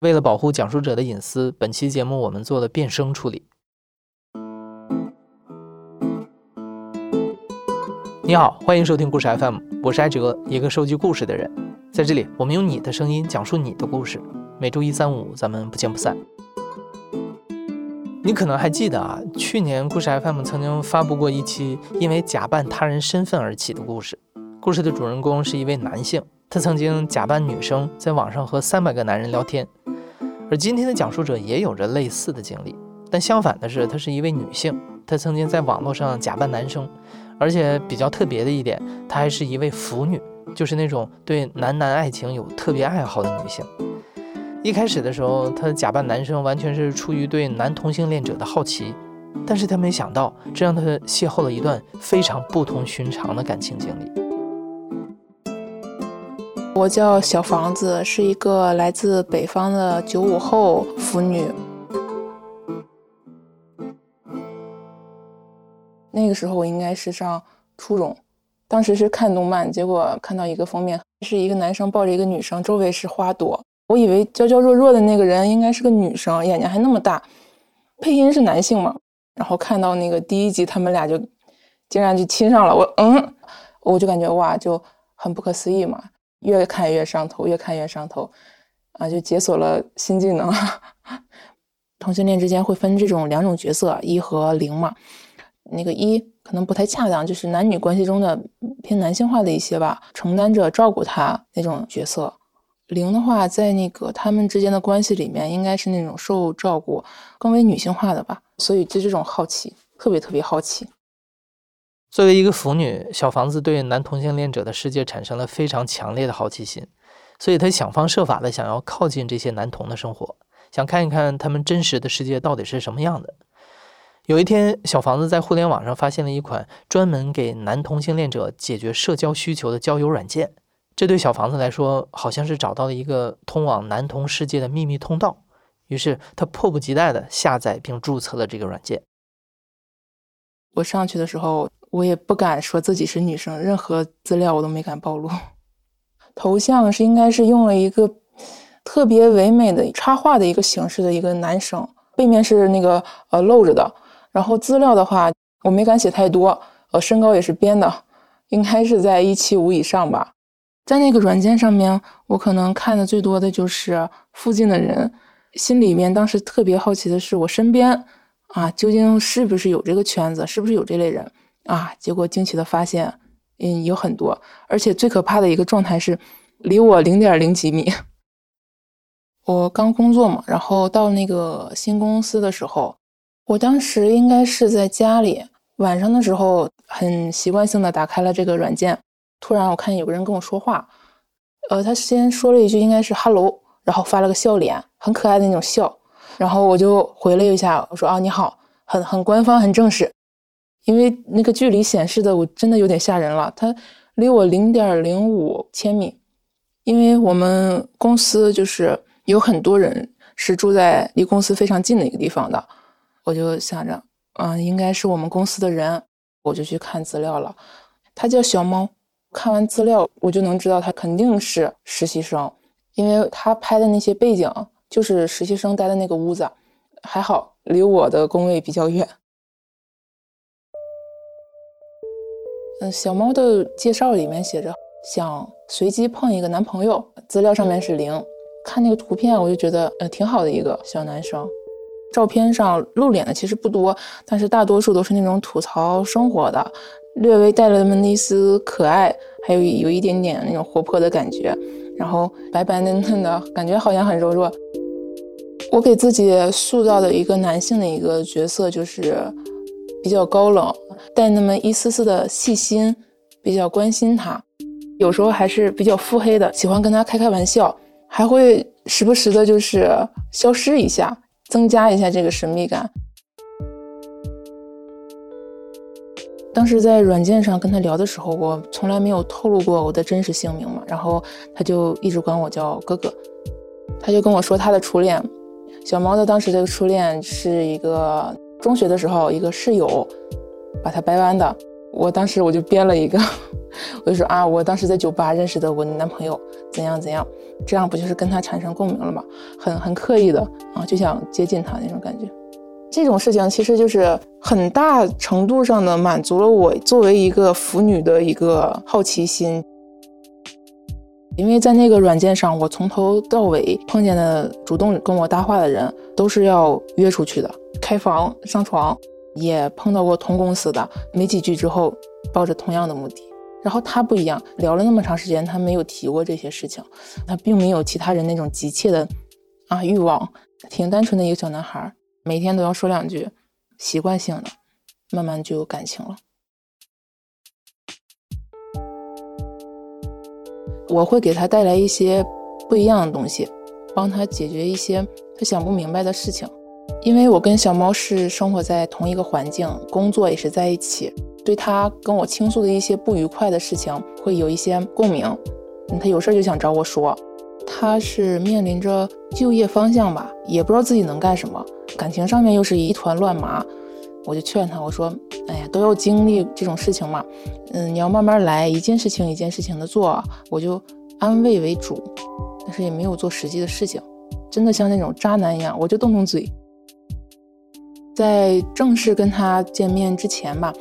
为了保护讲述者的隐私，本期节目我们做了变声处理。你好，欢迎收听故事 FM，我是艾哲，一个收集故事的人。在这里，我们用你的声音讲述你的故事。每周一、三、五，咱们不见不散。你可能还记得啊，去年故事 FM 曾经发布过一期因为假扮他人身份而起的故事。故事的主人公是一位男性，他曾经假扮女生，在网上和三百个男人聊天。而今天的讲述者也有着类似的经历，但相反的是，她是一位女性，她曾经在网络上假扮男生，而且比较特别的一点，她还是一位腐女，就是那种对男男爱情有特别爱好的女性。一开始的时候，她假扮男生完全是出于对男同性恋者的好奇，但是她没想到，这让她邂逅了一段非常不同寻常的感情经历。我叫小房子，是一个来自北方的九五后腐女。那个时候我应该是上初中，当时是看动漫，结果看到一个封面，是一个男生抱着一个女生，周围是花朵。我以为娇娇弱弱的那个人应该是个女生，眼睛还那么大，配音是男性嘛。然后看到那个第一集，他们俩就竟然就亲上了，我嗯，我就感觉哇，就很不可思议嘛。越看越上头，越看越上头，啊，就解锁了新技能。同性恋之间会分这种两种角色，一和零嘛。那个一可能不太恰当，就是男女关系中的偏男性化的一些吧，承担着照顾他那种角色。零的话，在那个他们之间的关系里面，应该是那种受照顾，更为女性化的吧。所以就这种好奇，特别特别好奇。作为一个腐女，小房子对男同性恋者的世界产生了非常强烈的好奇心，所以她想方设法的想要靠近这些男同的生活，想看一看他们真实的世界到底是什么样的。有一天，小房子在互联网上发现了一款专门给男同性恋者解决社交需求的交友软件，这对小房子来说好像是找到了一个通往男同世界的秘密通道，于是他迫不及待的下载并注册了这个软件。我上去的时候。我也不敢说自己是女生，任何资料我都没敢暴露。头像是应该是用了一个特别唯美的插画的一个形式的一个男生，背面是那个呃露着的。然后资料的话，我没敢写太多，呃，身高也是编的，应该是在一七五以上吧。在那个软件上面，我可能看的最多的就是附近的人，心里面当时特别好奇的是我身边啊，究竟是不是有这个圈子，是不是有这类人。啊！结果惊奇的发现，嗯，有很多，而且最可怕的一个状态是，离我零点零几米。我刚工作嘛，然后到那个新公司的时候，我当时应该是在家里，晚上的时候很习惯性的打开了这个软件，突然我看见有个人跟我说话，呃，他先说了一句应该是 “hello”，然后发了个笑脸，很可爱的那种笑，然后我就回了一下，我说啊你好，很很官方，很正式。因为那个距离显示的，我真的有点吓人了。他离我零点零五千米，因为我们公司就是有很多人是住在离公司非常近的一个地方的，我就想着，嗯，应该是我们公司的人，我就去看资料了。他叫小猫，看完资料我就能知道他肯定是实习生，因为他拍的那些背景就是实习生待的那个屋子，还好离我的工位比较远。嗯，小猫的介绍里面写着想随机碰一个男朋友，资料上面是零。看那个图片，我就觉得呃挺好的一个小男生。照片上露脸的其实不多，但是大多数都是那种吐槽生活的，略微带了那么一丝可爱，还有有一点点那种活泼的感觉。然后白白嫩嫩的感觉好像很柔弱。我给自己塑造的一个男性的一个角色就是。比较高冷，带那么一丝丝的细心，比较关心他，有时候还是比较腹黑的，喜欢跟他开开玩笑，还会时不时的就是消失一下，增加一下这个神秘感。当时在软件上跟他聊的时候，我从来没有透露过我的真实姓名嘛，然后他就一直管我叫哥哥，他就跟我说他的初恋，小毛的当时这个初恋是一个。中学的时候，一个室友把他掰弯的。我当时我就编了一个，我就说啊，我当时在酒吧认识的我男朋友，怎样怎样，这样不就是跟他产生共鸣了吗？很很刻意的啊，就想接近他那种感觉。这种事情其实就是很大程度上的满足了我作为一个腐女的一个好奇心。因为在那个软件上，我从头到尾碰见的主动跟我搭话的人，都是要约出去的，开房上床，也碰到过同公司的，没几句之后，抱着同样的目的。然后他不一样，聊了那么长时间，他没有提过这些事情，他并没有其他人那种急切的啊欲望，挺单纯的一个小男孩，每天都要说两句，习惯性的，慢慢就有感情了。我会给他带来一些不一样的东西，帮他解决一些他想不明白的事情。因为我跟小猫是生活在同一个环境，工作也是在一起，对他跟我倾诉的一些不愉快的事情会有一些共鸣。他有事就想找我说，他是面临着就业方向吧，也不知道自己能干什么，感情上面又是一团乱麻。我就劝他，我说：“哎呀，都要经历这种事情嘛，嗯，你要慢慢来，一件事情一件事情的做。”我就安慰为主，但是也没有做实际的事情，真的像那种渣男一样，我就动动嘴。在正式跟他见面之前吧，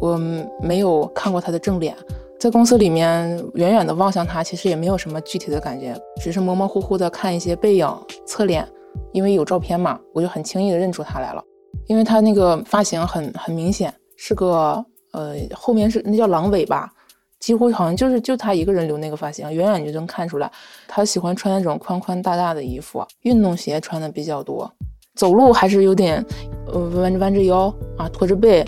我没有看过他的正脸，在公司里面远远的望向他，其实也没有什么具体的感觉，只是模模糊糊的看一些背影、侧脸，因为有照片嘛，我就很轻易的认出他来了。因为他那个发型很很明显，是个呃后面是那叫狼尾巴，几乎好像就是就他一个人留那个发型，远远就能看出来。他喜欢穿那种宽宽大大的衣服，运动鞋穿的比较多，走路还是有点呃弯着弯着腰啊，驼着背。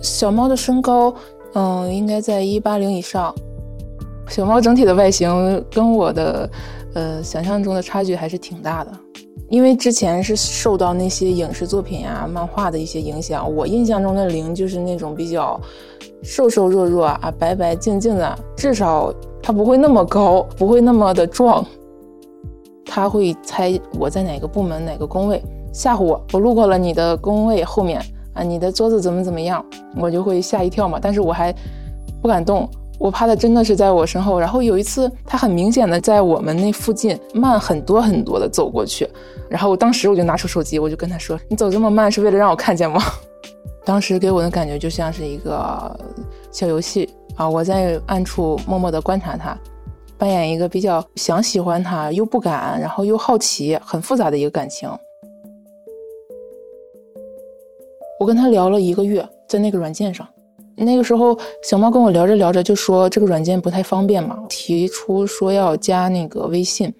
小猫的身高嗯应该在一八零以上，小猫整体的外形跟我的呃想象中的差距还是挺大的。因为之前是受到那些影视作品啊、漫画的一些影响，我印象中的灵就是那种比较瘦瘦弱弱啊、白白净净的，至少他不会那么高，不会那么的壮。他会猜我在哪个部门、哪个工位，吓唬我。我路过了你的工位后面啊，你的桌子怎么怎么样，我就会吓一跳嘛。但是我还不敢动。我怕他真的是在我身后，然后有一次他很明显的在我们那附近慢很多很多的走过去，然后我当时我就拿出手机，我就跟他说：“你走这么慢是为了让我看见吗？” 当时给我的感觉就像是一个小游戏啊，我在暗处默默的观察他，扮演一个比较想喜欢他又不敢，然后又好奇，很复杂的一个感情。我跟他聊了一个月，在那个软件上。那个时候，小猫跟我聊着聊着就说这个软件不太方便嘛，提出说要加那个微信。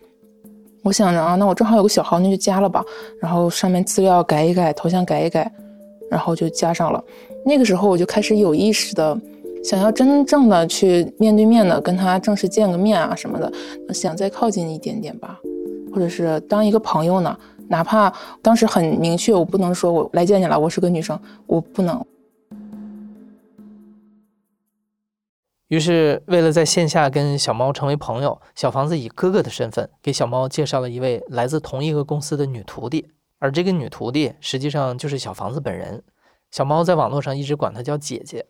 我想着啊，那我正好有个小号，那就加了吧。然后上面资料改一改，头像改一改，然后就加上了。那个时候我就开始有意识的想要真正的去面对面的跟他正式见个面啊什么的，想再靠近一点点吧，或者是当一个朋友呢，哪怕当时很明确，我不能说我来见你了，我是个女生，我不能。于是，为了在线下跟小猫成为朋友，小房子以哥哥的身份给小猫介绍了一位来自同一个公司的女徒弟，而这个女徒弟实际上就是小房子本人。小猫在网络上一直管她叫姐姐。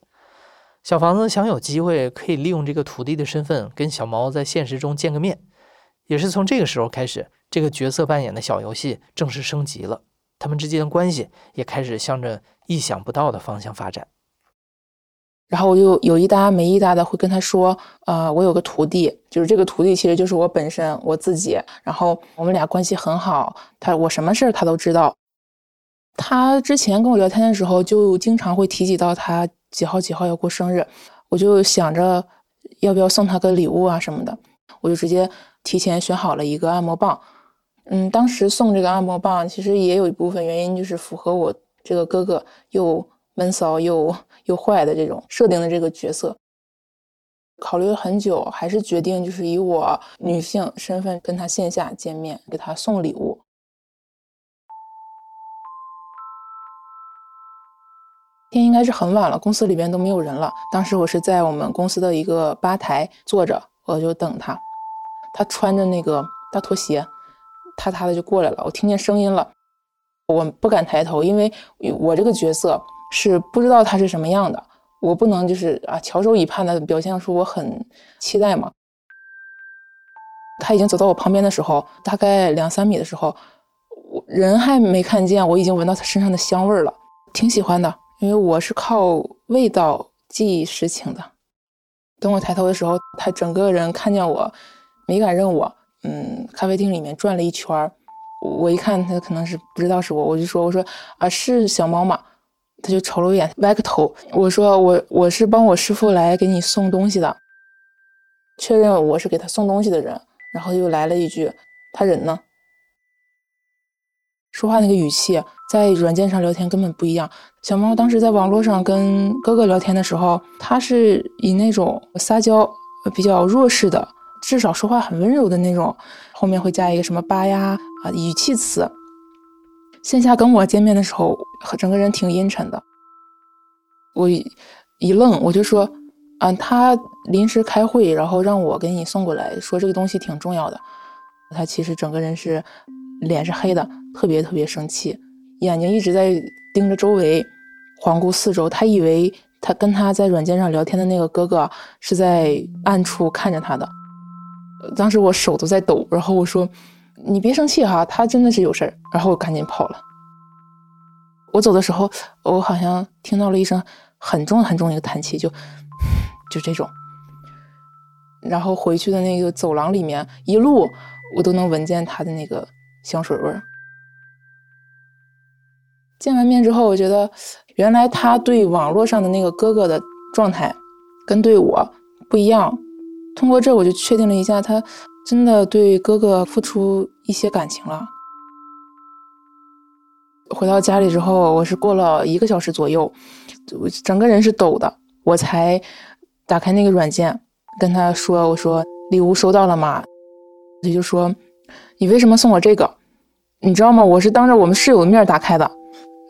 小房子想有机会可以利用这个徒弟的身份跟小猫在现实中见个面，也是从这个时候开始，这个角色扮演的小游戏正式升级了，他们之间的关系也开始向着意想不到的方向发展。然后我就有一搭没一搭的会跟他说，呃，我有个徒弟，就是这个徒弟其实就是我本身我自己。然后我们俩关系很好，他我什么事儿他都知道。他之前跟我聊天的时候，就经常会提及到他几号几号要过生日，我就想着要不要送他个礼物啊什么的，我就直接提前选好了一个按摩棒。嗯，当时送这个按摩棒，其实也有一部分原因就是符合我这个哥哥又闷骚又。又坏的这种设定的这个角色，考虑了很久，还是决定就是以我女性身份跟他线下见面，给他送礼物。天应该是很晚了，公司里边都没有人了。当时我是在我们公司的一个吧台坐着，我就等他。他穿着那个大拖鞋，踏踏的就过来了。我听见声音了，我不敢抬头，因为我这个角色。是不知道它是什么样的，我不能就是啊翘首以盼的表现出我很期待嘛。他已经走到我旁边的时候，大概两三米的时候，我人还没看见，我已经闻到他身上的香味了，挺喜欢的，因为我是靠味道记忆实情的。等我抬头的时候，他整个人看见我，没敢认我，嗯，咖啡厅里面转了一圈儿，我一看他可能是不知道是我，我就说我说啊是小猫吗？他就瞅了我一眼，歪个头。我说我我是帮我师傅来给你送东西的，确认我是给他送东西的人，然后又来了一句他人呢？说话那个语气，在软件上聊天根本不一样。小猫当时在网络上跟哥哥聊天的时候，他是以那种撒娇、比较弱势的，至少说话很温柔的那种，后面会加一个什么吧呀啊语气词。线下跟我见面的时候，整个人挺阴沉的。我一愣，我就说：“啊，他临时开会，然后让我给你送过来，说这个东西挺重要的。”他其实整个人是脸是黑的，特别特别生气，眼睛一直在盯着周围，环顾四周。他以为他跟他在软件上聊天的那个哥哥是在暗处看着他的。当时我手都在抖，然后我说。你别生气哈，他真的是有事儿，然后我赶紧跑了。我走的时候，我好像听到了一声很重很重的一个叹气，就就这种。然后回去的那个走廊里面，一路我都能闻见他的那个香水味儿。见完面之后，我觉得原来他对网络上的那个哥哥的状态跟对我不一样。通过这，我就确定了一下他。真的对哥哥付出一些感情了。回到家里之后，我是过了一个小时左右，我整个人是抖的，我才打开那个软件，跟他说：“我说礼物收到了吗？”他就说：“你为什么送我这个？你知道吗？我是当着我们室友的面打开的。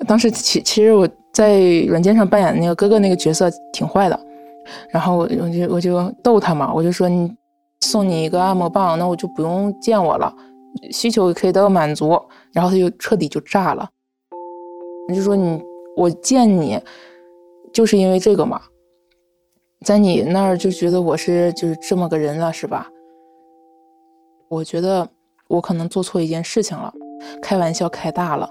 当时其其实我在软件上扮演那个哥哥那个角色挺坏的，然后我就我就逗他嘛，我就说你。”送你一个按摩棒，那我就不用见我了，需求也可以得到满足。然后他就彻底就炸了，你就说你我见你就是因为这个嘛，在你那儿就觉得我是就是这么个人了是吧？我觉得我可能做错一件事情了，开玩笑开大了，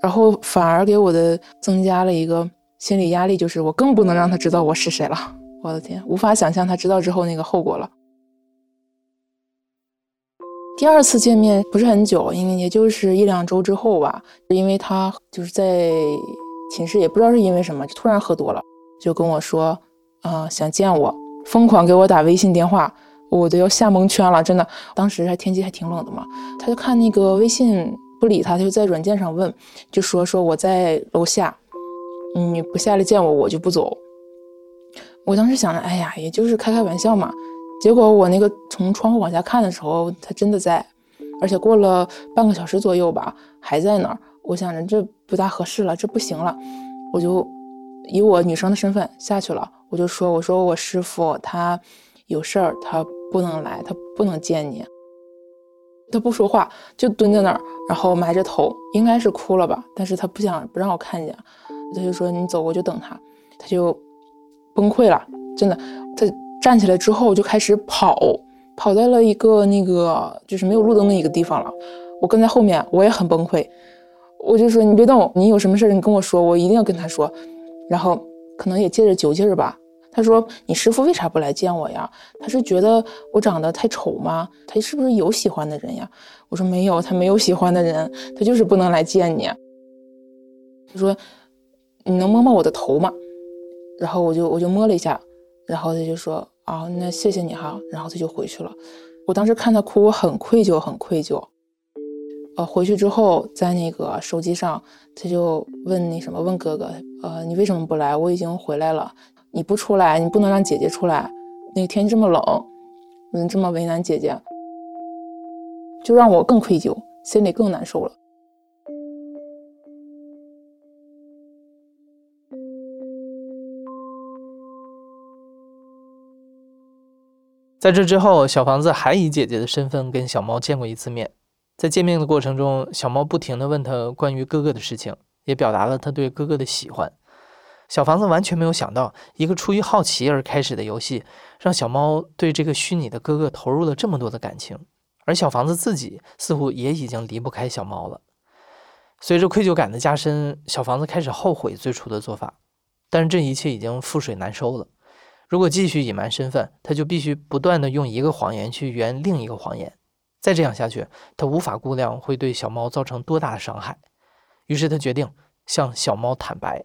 然后反而给我的增加了一个心理压力，就是我更不能让他知道我是谁了。我的天，无法想象他知道之后那个后果了。第二次见面不是很久，因为也就是一两周之后吧。因为他就是在寝室，也不知道是因为什么，就突然喝多了，就跟我说，啊，想见我，疯狂给我打微信电话，我都要吓蒙圈了，真的。当时还天气还挺冷的嘛，他就看那个微信不理他，他就在软件上问，就说说我在楼下，你不下来见我，我就不走。我当时想着，哎呀，也就是开开玩笑嘛。结果我那个从窗户往下看的时候，他真的在，而且过了半个小时左右吧，还在那儿。我想着这不大合适了，这不行了，我就以我女生的身份下去了。我就说：“我说我师傅他有事儿，他不能来，他不能见你。”他不说话，就蹲在那儿，然后埋着头，应该是哭了吧。但是他不想不让我看见，他就说：“你走，我就等他。”他就崩溃了，真的，他。站起来之后就开始跑，跑在了一个那个就是没有路灯的一个地方了。我跟在后面，我也很崩溃。我就说你别动，你有什么事你跟我说，我一定要跟他说。然后可能也借着酒劲儿吧，他说你师傅为啥不来见我呀？他是觉得我长得太丑吗？他是不是有喜欢的人呀？我说没有，他没有喜欢的人，他就是不能来见你。他说你能摸摸我的头吗？然后我就我就摸了一下，然后他就说。哦，那谢谢你哈，然后他就回去了。我当时看他哭，我很愧疚，很愧疚。呃，回去之后，在那个手机上，他就问那什么，问哥哥，呃，你为什么不来？我已经回来了，你不出来，你不能让姐姐出来。那天气这么冷，能这么为难姐姐，就让我更愧疚，心里更难受了。在这之后，小房子还以姐姐的身份跟小猫见过一次面。在见面的过程中，小猫不停地问他关于哥哥的事情，也表达了他对哥哥的喜欢。小房子完全没有想到，一个出于好奇而开始的游戏，让小猫对这个虚拟的哥哥投入了这么多的感情，而小房子自己似乎也已经离不开小猫了。随着愧疚感的加深，小房子开始后悔最初的做法，但是这一切已经覆水难收了。如果继续隐瞒身份，他就必须不断的用一个谎言去圆另一个谎言。再这样下去，他无法估量会对小猫造成多大的伤害。于是他决定向小猫坦白。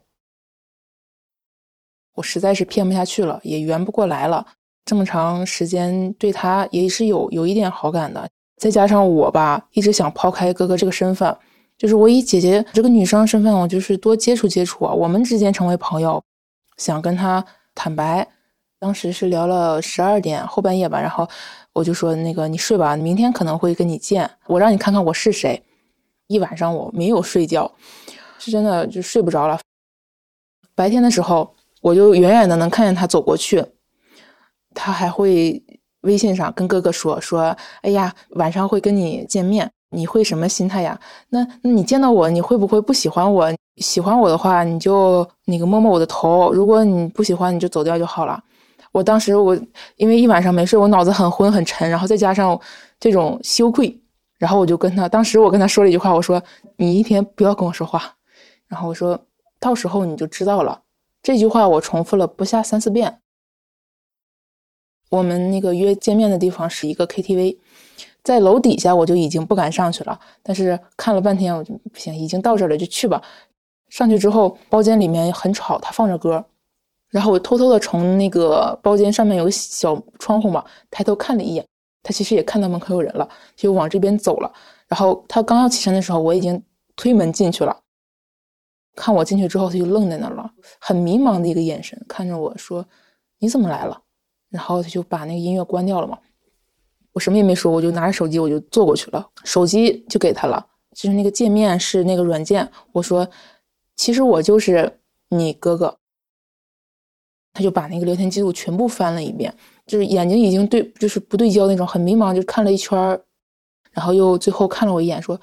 我实在是骗不下去了，也圆不过来了。这么长时间对他也是有有一点好感的，再加上我吧，一直想抛开哥哥这个身份，就是我以姐姐这个女生身份，我就是多接触接触啊，我们之间成为朋友，想跟他坦白。当时是聊了十二点后半夜吧，然后我就说那个你睡吧，明天可能会跟你见，我让你看看我是谁。一晚上我没有睡觉，是真的就睡不着了。白天的时候。我就远远的能看见他走过去，他还会微信上跟哥哥说说：“哎呀，晚上会跟你见面，你会什么心态呀？那那你见到我，你会不会不喜欢我？喜欢我的话，你就那个摸摸我的头；如果你不喜欢，你就走掉就好了。”我当时我因为一晚上没睡，我脑子很昏很沉，然后再加上这种羞愧，然后我就跟他，当时我跟他说了一句话，我说：“你一天不要跟我说话。”然后我说到时候你就知道了。这句话我重复了不下三四遍。我们那个约见面的地方是一个 KTV，在楼底下我就已经不敢上去了，但是看了半天我就不行，已经到这了就去吧。上去之后，包间里面很吵，他放着歌，然后我偷偷的从那个包间上面有个小窗户嘛，抬头看了一眼，他其实也看到门口有人了，就往这边走了。然后他刚要起身的时候，我已经推门进去了。看我进去之后，他就愣在那儿了，很迷茫的一个眼神看着我说：“你怎么来了？”然后他就把那个音乐关掉了嘛。我什么也没说，我就拿着手机我就坐过去了，手机就给他了，就是那个界面是那个软件。我说：“其实我就是你哥哥。”他就把那个聊天记录全部翻了一遍，就是眼睛已经对就是不对焦那种，很迷茫，就看了一圈然后又最后看了我一眼说：“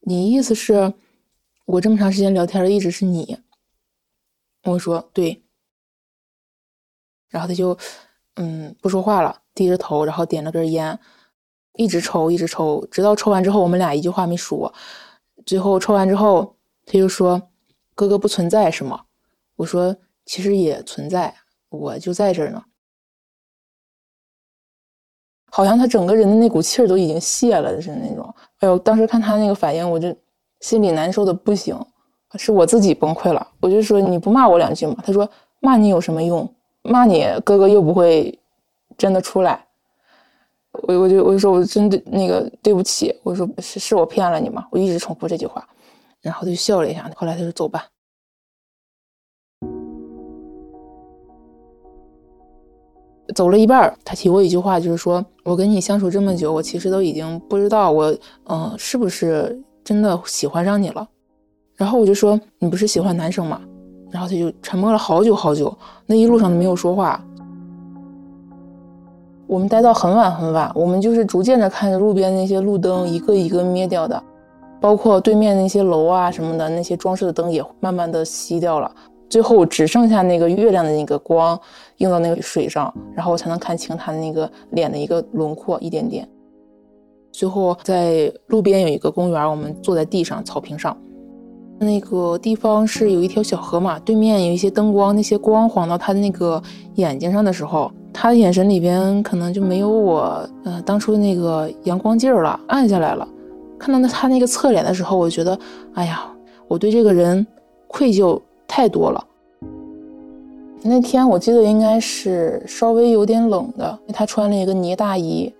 你意思是？”我这么长时间聊天的一直是你，我说对，然后他就嗯不说话了，低着头，然后点了根烟，一直抽一直抽，直到抽完之后，我们俩一句话没说。最后抽完之后，他就说：“哥哥不存在是吗？”我说：“其实也存在，我就在这儿呢。”好像他整个人的那股气儿都已经泄了似的那种。哎呦，当时看他那个反应，我就。心里难受的不行，是我自己崩溃了。我就说你不骂我两句吗？他说骂你有什么用？骂你哥哥又不会真的出来。我我就我就说我真的那个对不起。我说是是我骗了你吗？我一直重复这句话，然后他就笑了一下。后来他说走吧。走了一半，他提过一句话，就是说我跟你相处这么久，我其实都已经不知道我嗯是不是。真的喜欢上你了，然后我就说你不是喜欢男生吗？然后他就沉默了好久好久，那一路上都没有说话。我们待到很晚很晚，我们就是逐渐的看着路边那些路灯一个一个灭掉的，包括对面那些楼啊什么的那些装饰的灯也慢慢的熄掉了，最后只剩下那个月亮的那个光映到那个水上，然后我才能看清他的那个脸的一个轮廓一点点。最后在路边有一个公园，我们坐在地上草坪上，那个地方是有一条小河嘛，对面有一些灯光，那些光晃到他的那个眼睛上的时候，他的眼神里边可能就没有我呃当初那个阳光劲儿了，暗下来了。看到那他那个侧脸的时候，我觉得，哎呀，我对这个人愧疚太多了。那天我记得应该是稍微有点冷的，他穿了一个呢大衣。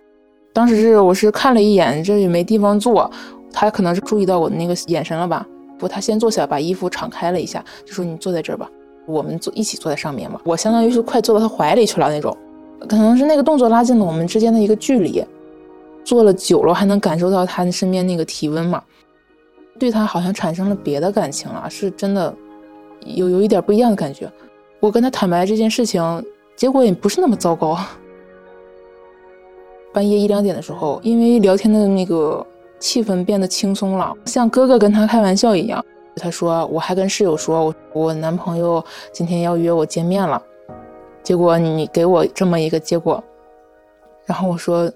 当时是我是看了一眼，这也没地方坐，他可能是注意到我的那个眼神了吧？不，他先坐下，把衣服敞开了一下，就说：“你坐在这儿吧，我们坐一起坐在上面嘛。”我相当于是快坐到他怀里去了那种，可能是那个动作拉近了我们之间的一个距离。坐了久了，还能感受到他身边那个体温嘛？对他好像产生了别的感情了，是真的有有一点不一样的感觉。我跟他坦白这件事情，结果也不是那么糟糕。半夜一两点的时候，因为聊天的那个气氛变得轻松了，像哥哥跟他开玩笑一样，他说我还跟室友说，我我男朋友今天要约我见面了，结果你给我这么一个结果。然后我说，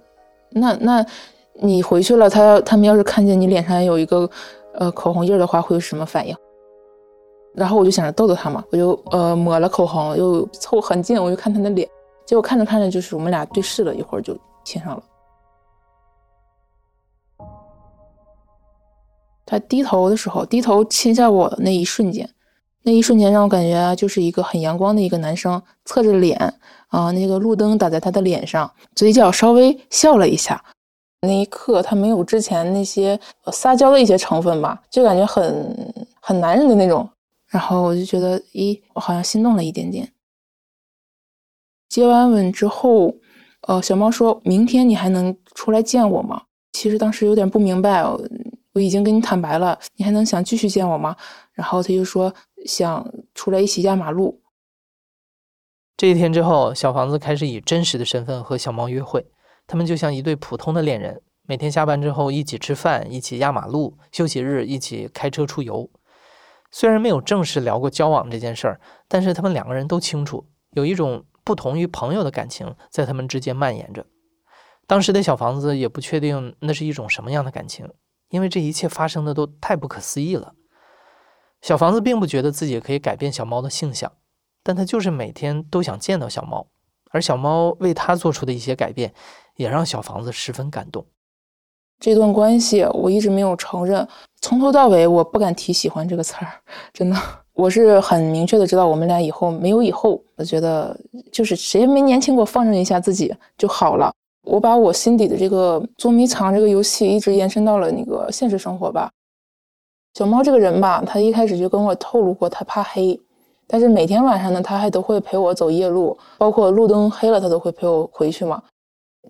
那那你回去了，他他们要是看见你脸上有一个呃口红印的话，会有什么反应？然后我就想着逗逗他嘛，我就呃抹了口红，又凑很近，我就看他的脸，结果看着看着就是我们俩对视了一会儿就亲上了。他低头的时候，低头亲下我的那一瞬间，那一瞬间让我感觉就是一个很阳光的一个男生，侧着脸啊，那个路灯打在他的脸上，嘴角稍微笑了一下。那一刻，他没有之前那些撒娇的一些成分吧，就感觉很很男人的那种。然后我就觉得，咦，我好像心动了一点点。接完吻之后，呃，小猫说明天你还能出来见我吗？其实当时有点不明白，我已经跟你坦白了，你还能想继续见我吗？然后他就说想出来一起压马路。这一天之后，小房子开始以真实的身份和小猫约会，他们就像一对普通的恋人，每天下班之后一起吃饭，一起压马路，休息日一起开车出游。虽然没有正式聊过交往这件事儿，但是他们两个人都清楚，有一种不同于朋友的感情在他们之间蔓延着。当时的小房子也不确定那是一种什么样的感情，因为这一切发生的都太不可思议了。小房子并不觉得自己可以改变小猫的性向，但他就是每天都想见到小猫，而小猫为他做出的一些改变，也让小房子十分感动。这段关系我一直没有承认，从头到尾我不敢提喜欢这个词儿，真的，我是很明确的知道我们俩以后没有以后。我觉得就是谁没年轻过，放任一下自己就好了。我把我心底的这个捉迷藏这个游戏一直延伸到了那个现实生活吧。小猫这个人吧，他一开始就跟我透露过他怕黑，但是每天晚上呢，他还都会陪我走夜路，包括路灯黑了，他都会陪我回去嘛。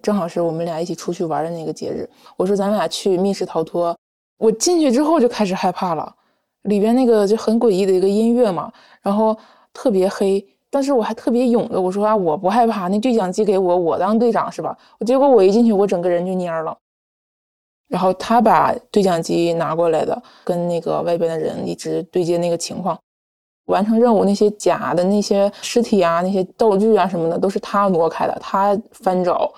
正好是我们俩一起出去玩的那个节日，我说咱俩去密室逃脱。我进去之后就开始害怕了，里边那个就很诡异的一个音乐嘛，然后特别黑，但是我还特别勇的，我说啊我不害怕，那对讲机给我，我当队长是吧？结果我一进去，我整个人就蔫了。然后他把对讲机拿过来的，跟那个外边的人一直对接那个情况，完成任务那些假的那些尸体啊，那些道具啊什么的，都是他挪开的，他翻找。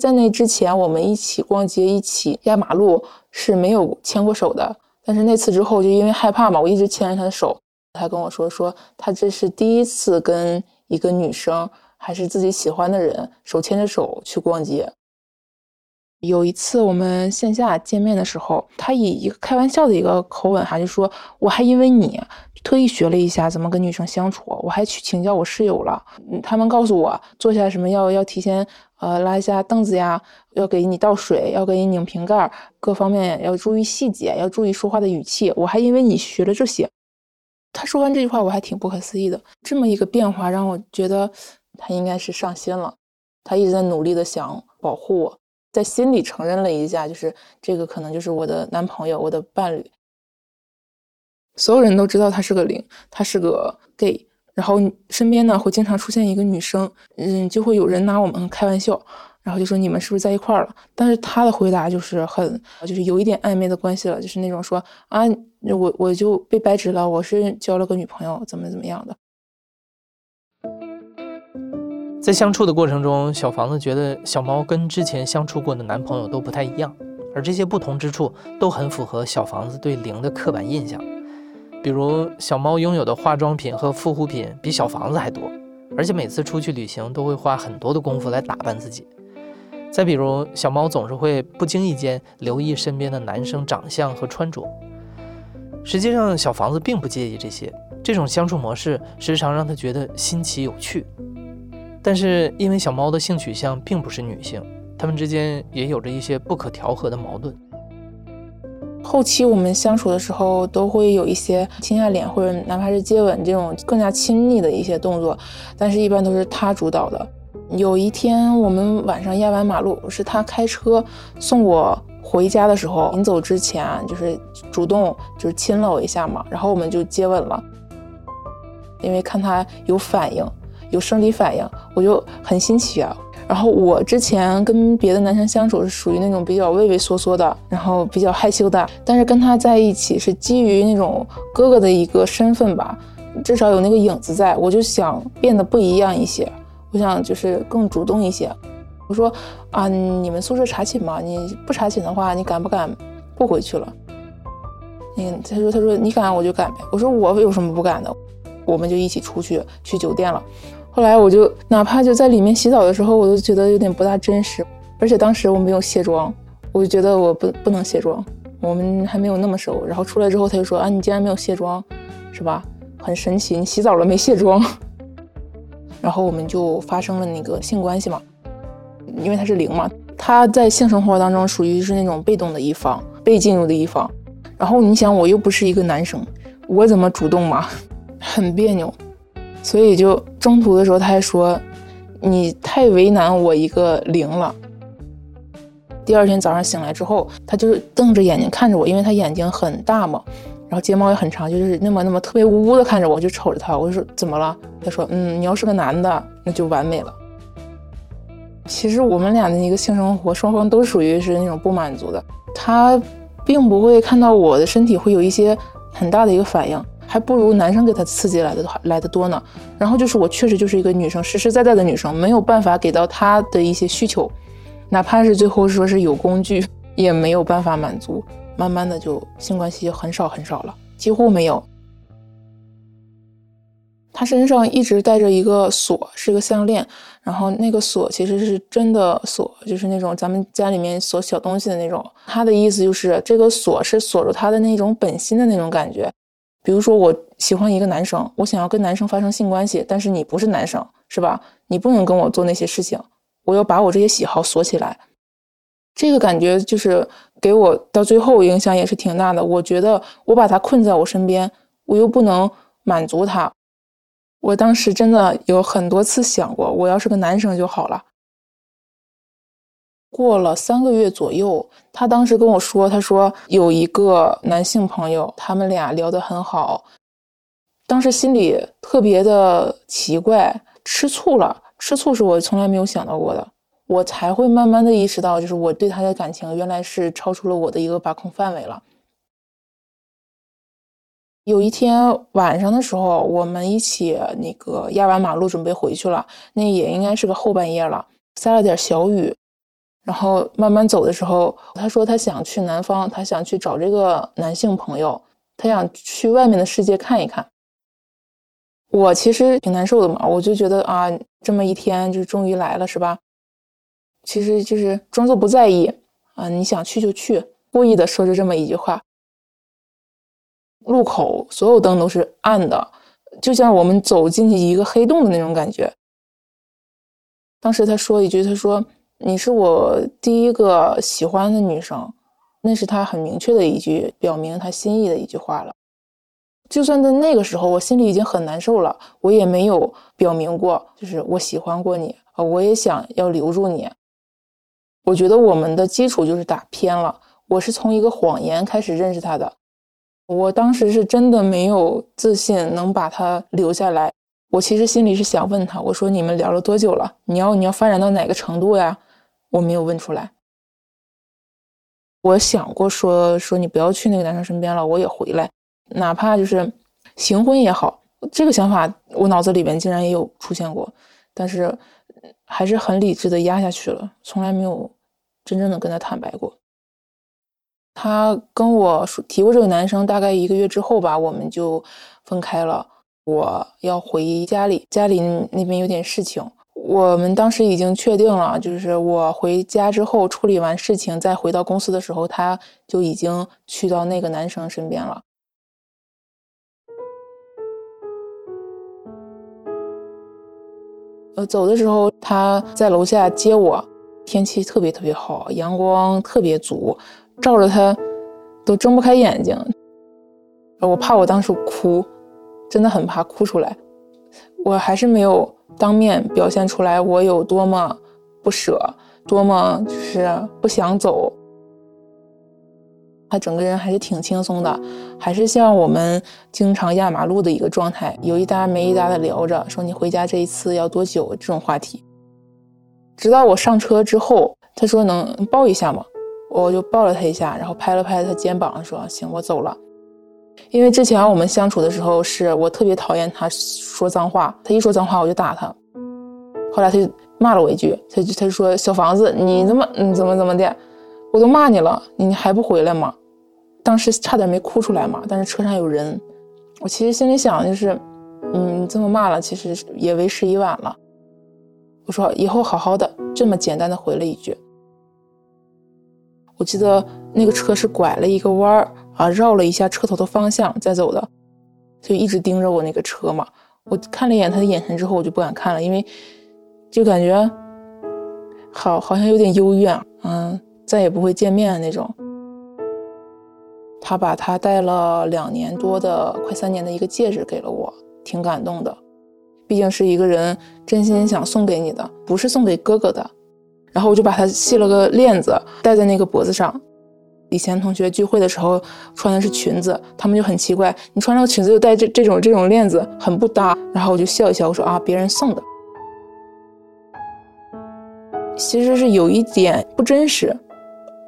在那之前，我们一起逛街，一起压马路是没有牵过手的。但是那次之后，就因为害怕嘛，我一直牵着他的手。他跟我说，说他这是第一次跟一个女生，还是自己喜欢的人，手牵着手去逛街。有一次我们线下见面的时候，他以一个开玩笑的一个口吻还，就说我还因为你特意学了一下怎么跟女生相处，我还去请教我室友了。嗯，他们告诉我坐下什么要要提前呃拉一下凳子呀，要给你倒水，要给你拧瓶盖，各方面要注意细节，要注意说话的语气。我还因为你学了这些。他说完这句话，我还挺不可思议的。这么一个变化让我觉得他应该是上心了，他一直在努力的想保护我。在心里承认了一下，就是这个可能就是我的男朋友，我的伴侣。所有人都知道他是个零，他是个 gay。然后身边呢会经常出现一个女生，嗯，就会有人拿我们开玩笑，然后就说你们是不是在一块儿了？但是他的回答就是很，就是有一点暧昧的关系了，就是那种说啊，我我就被掰直了，我是交了个女朋友，怎么怎么样的。在相处的过程中，小房子觉得小猫跟之前相处过的男朋友都不太一样，而这些不同之处都很符合小房子对零的刻板印象。比如，小猫拥有的化妆品和护肤品比小房子还多，而且每次出去旅行都会花很多的功夫来打扮自己。再比如，小猫总是会不经意间留意身边的男生长相和穿着。实际上，小房子并不介意这些，这种相处模式时常让他觉得新奇有趣。但是，因为小猫的性取向并不是女性，他们之间也有着一些不可调和的矛盾。后期我们相处的时候，都会有一些亲下脸或者哪怕是接吻这种更加亲密的一些动作，但是一般都是他主导的。有一天我们晚上压完马路，是他开车送我回家的时候，临走之前就是主动就是亲了我一下嘛，然后我们就接吻了，因为看他有反应。有生理反应，我就很新奇啊，然后我之前跟别的男生相处是属于那种比较畏畏缩缩的，然后比较害羞的，但是跟他在一起是基于那种哥哥的一个身份吧，至少有那个影子在，我就想变得不一样一些，我想就是更主动一些。我说啊，你们宿舍查寝吗？你不查寝的话，你敢不敢不回去了？那个他说他说你敢我就敢呗。我说我有什么不敢的？我们就一起出去去酒店了。后来我就哪怕就在里面洗澡的时候，我都觉得有点不大真实。而且当时我没有卸妆，我就觉得我不不能卸妆，我们还没有那么熟。然后出来之后，他就说啊，你竟然没有卸妆，是吧？很神奇，你洗澡了没卸妆？然后我们就发生了那个性关系嘛，因为他是零嘛，他在性生活当中属于是那种被动的一方，被进入的一方。然后你想，我又不是一个男生，我怎么主动嘛？很别扭。所以就中途的时候，他还说：“你太为难我一个零了。”第二天早上醒来之后，他就是瞪着眼睛看着我，因为他眼睛很大嘛，然后睫毛也很长，就是那么那么特别无辜的看着我，就瞅着他。我就说：“怎么了？”他说：“嗯，你要是个男的，那就完美了。”其实我们俩的一个性生活，双方都属于是那种不满足的。他并不会看到我的身体会有一些很大的一个反应。还不如男生给他刺激来的来的多呢。然后就是我确实就是一个女生，实实在在的女生，没有办法给到他的一些需求，哪怕是最后说是有工具，也没有办法满足。慢慢的就性关系就很少很少了，几乎没有。他身上一直带着一个锁，是个项链，然后那个锁其实是真的锁，就是那种咱们家里面锁小东西的那种。他的意思就是这个锁是锁住他的那种本心的那种感觉。比如说，我喜欢一个男生，我想要跟男生发生性关系，但是你不是男生，是吧？你不能跟我做那些事情，我要把我这些喜好锁起来。这个感觉就是给我到最后影响也是挺大的。我觉得我把他困在我身边，我又不能满足他。我当时真的有很多次想过，我要是个男生就好了。过了三个月左右，他当时跟我说：“他说有一个男性朋友，他们俩聊得很好。当时心里特别的奇怪，吃醋了。吃醋是我从来没有想到过的。我才会慢慢的意识到，就是我对他的感情原来是超出了我的一个把控范围了。有一天晚上的时候，我们一起那个压完马路准备回去了，那也应该是个后半夜了，下了点小雨。”然后慢慢走的时候，他说他想去南方，他想去找这个男性朋友，他想去外面的世界看一看。我其实挺难受的嘛，我就觉得啊，这么一天就终于来了，是吧？其实就是装作不在意啊，你想去就去，故意的说着这么一句话。路口所有灯都是暗的，就像我们走进去一个黑洞的那种感觉。当时他说一句，他说。你是我第一个喜欢的女生，那是他很明确的一句表明他心意的一句话了。就算在那个时候，我心里已经很难受了，我也没有表明过，就是我喜欢过你啊，我也想要留住你。我觉得我们的基础就是打偏了。我是从一个谎言开始认识他的，我当时是真的没有自信能把他留下来。我其实心里是想问他，我说你们聊了多久了？你要你要发展到哪个程度呀？我没有问出来，我想过说说你不要去那个男生身边了，我也回来，哪怕就是行婚也好，这个想法我脑子里边竟然也有出现过，但是还是很理智的压下去了，从来没有真正的跟他坦白过。他跟我说提过这个男生，大概一个月之后吧，我们就分开了。我要回家里，家里那边有点事情。我们当时已经确定了，就是我回家之后处理完事情，再回到公司的时候，他就已经去到那个男生身边了。呃，走的时候他在楼下接我，天气特别特别好，阳光特别足，照着他都睁不开眼睛。我怕我当时哭，真的很怕哭出来，我还是没有。当面表现出来我有多么不舍，多么就是不想走。他整个人还是挺轻松的，还是像我们经常压马路的一个状态，有一搭没一搭的聊着，说你回家这一次要多久这种话题。直到我上车之后，他说能抱一下吗？我就抱了他一下，然后拍了拍他肩膀，说行，我走了。因为之前我们相处的时候，是我特别讨厌他说脏话，他一说脏话我就打他。后来他就骂了我一句，他就他就说小房子，你怎么你怎么怎么的，我都骂你了，你还不回来吗？当时差点没哭出来嘛，但是车上有人，我其实心里想就是，嗯，这么骂了，其实也为时已晚了。我说以后好好的，这么简单的回了一句。我记得那个车是拐了一个弯儿啊，绕了一下车头的方向再走的，就一直盯着我那个车嘛。我看了一眼他的眼神之后，我就不敢看了，因为就感觉好好像有点幽怨，嗯，再也不会见面那种。他把他戴了两年多的快三年的一个戒指给了我，挺感动的。毕竟是一个人真心想送给你的，不是送给哥哥的。然后我就把它系了个链子，戴在那个脖子上。以前同学聚会的时候穿的是裙子，他们就很奇怪，你穿上裙子又戴这这种这种链子，很不搭。然后我就笑一笑，我说啊，别人送的。其实是有一点不真实。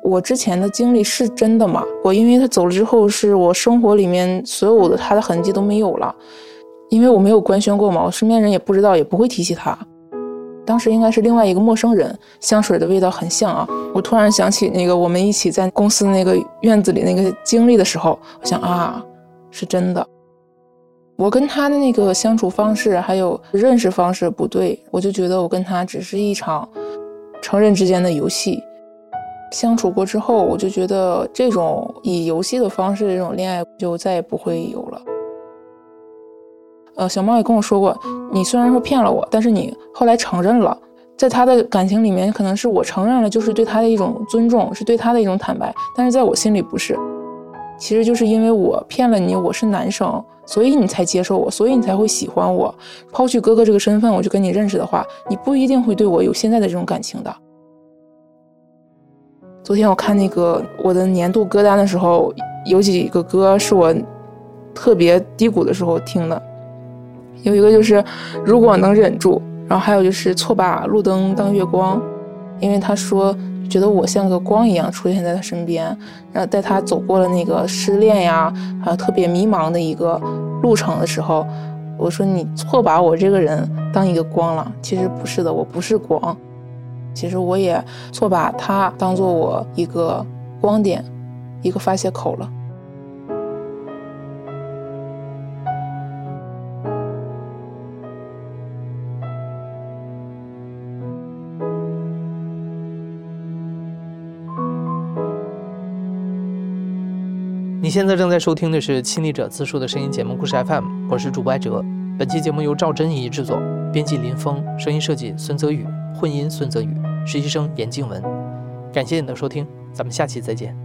我之前的经历是真的吗？我因为他走了之后，是我生活里面所有的他的痕迹都没有了，因为我没有官宣过嘛，我身边人也不知道，也不会提起他。当时应该是另外一个陌生人，香水的味道很像啊。我突然想起那个我们一起在公司那个院子里那个经历的时候，我想啊，是真的。我跟他的那个相处方式还有认识方式不对，我就觉得我跟他只是一场成人之间的游戏。相处过之后，我就觉得这种以游戏的方式这种恋爱就再也不会有了。呃，小猫也跟我说过，你虽然说骗了我，但是你后来承认了，在他的感情里面，可能是我承认了，就是对他的一种尊重，是对他的一种坦白。但是在我心里不是，其实就是因为我骗了你，我是男生，所以你才接受我，所以你才会喜欢我。抛去哥哥这个身份，我就跟你认识的话，你不一定会对我有现在的这种感情的。昨天我看那个我的年度歌单的时候，有几个歌是我特别低谷的时候听的，有一个就是如果能忍住，然后还有就是错把路灯当月光，因为他说觉得我像个光一样出现在他身边，然后带他走过了那个失恋呀，还有特别迷茫的一个路程的时候，我说你错把我这个人当一个光了，其实不是的，我不是光。其实我也错把他当做我一个光点，一个发泄口了。现在正在收听的是《亲历者自述》的声音节目故事 FM，我是主播哲。本期节目由赵真怡制作，编辑林峰，声音设计孙泽宇。混音孙泽宇，实习生严静文，感谢你的收听，咱们下期再见。